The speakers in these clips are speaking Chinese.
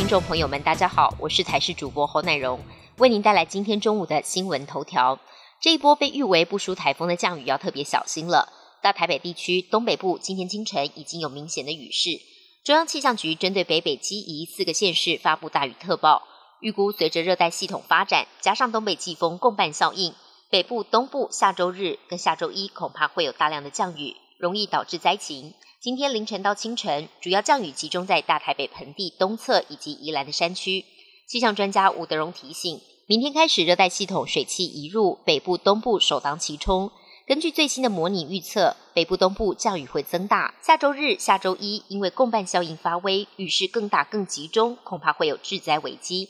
听众朋友们，大家好，我是台视主播侯乃荣，为您带来今天中午的新闻头条。这一波被誉为不输台风的降雨要特别小心了。大台北地区东北部今天清晨已经有明显的雨势，中央气象局针对北北基宜四个县市发布大雨特报，预估随着热带系统发展，加上东北季风共伴效应，北部、东部下周日跟下周一恐怕会有大量的降雨，容易导致灾情。今天凌晨到清晨，主要降雨集中在大台北盆地东侧以及宜兰的山区。气象专家吴德荣提醒，明天开始热带系统水汽移入北部、东部，首当其冲。根据最新的模拟预测，北部、东部降雨会增大。下周日、下周一，因为共伴效应发威，雨势更大、更集中，恐怕会有致灾危机。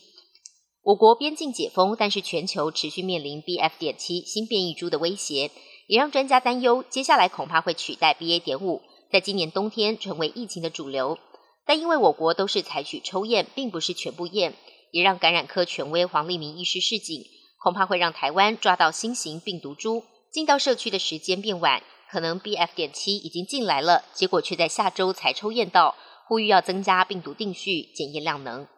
我国边境解封，但是全球持续面临 B. F. 点七新变异株的威胁，也让专家担忧，接下来恐怕会取代 B. A. 点五。在今年冬天成为疫情的主流，但因为我国都是采取抽验，并不是全部验，也让感染科权威黄立明医师示警，恐怕会让台湾抓到新型病毒株，进到社区的时间变晚，可能 B F 点七已经进来了，结果却在下周才抽验到，呼吁要增加病毒定序检验量能。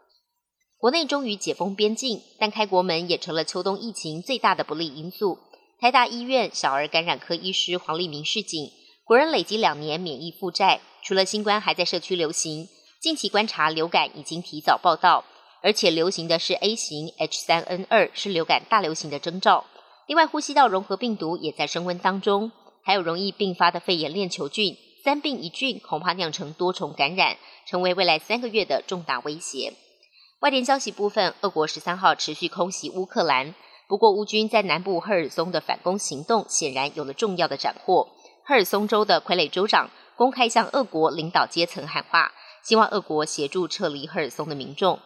国内终于解封边境，但开国门也成了秋冬疫情最大的不利因素。台大医院小儿感染科医师黄立明示警。国人累积两年免疫负债，除了新冠还在社区流行，近期观察流感已经提早报道，而且流行的是 A 型 H3N2，是流感大流行的征兆。另外，呼吸道融合病毒也在升温当中，还有容易并发的肺炎链球菌，三病一菌恐怕酿成多重感染，成为未来三个月的重大威胁。外电消息部分，俄国十三号持续空袭乌克兰，不过乌军在南部赫尔松的反攻行动显然有了重要的斩获。赫尔松州的傀儡州长公开向俄国领导阶层喊话，希望俄国协助撤离赫尔松的民众。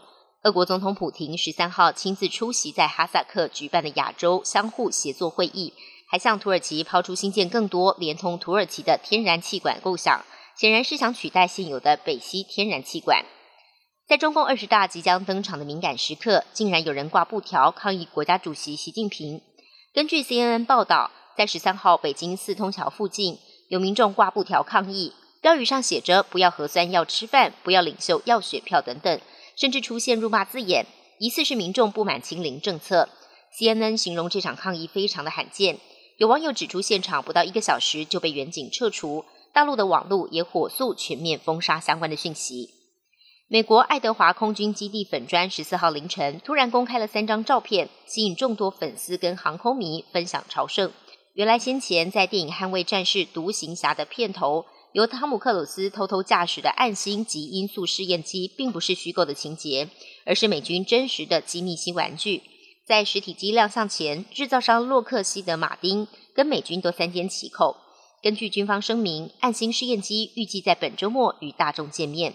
俄国总统普京十三号亲自出席在哈萨克举办的亚洲相互协作会议，还向土耳其抛出新建更多连通土耳其的天然气管构想，显然是想取代现有的北溪天然气管。在中共二十大即将登场的敏感时刻，竟然有人挂布条抗议国家主席习近平。根据 CNN 报道。在十三号北京四通桥附近，有民众挂布条抗议，标语上写着“不要核酸要吃饭，不要领袖要选票”等等，甚至出现辱骂字眼，疑似是民众不满清零政策。CNN 形容这场抗议非常的罕见，有网友指出，现场不到一个小时就被远警撤除，大陆的网路也火速全面封杀相关的讯息。美国爱德华空军基地粉砖十四号凌晨突然公开了三张照片，吸引众多粉丝跟航空迷分享朝圣。原来先前在电影《捍卫战士：独行侠》的片头，由汤姆克鲁斯偷偷驾驶的暗星及音速试验机，并不是虚构的情节，而是美军真实的机密新玩具。在实体机亮相前，制造商洛克希德马丁跟美军都三缄其口。根据军方声明，暗星试验机预计在本周末与大众见面。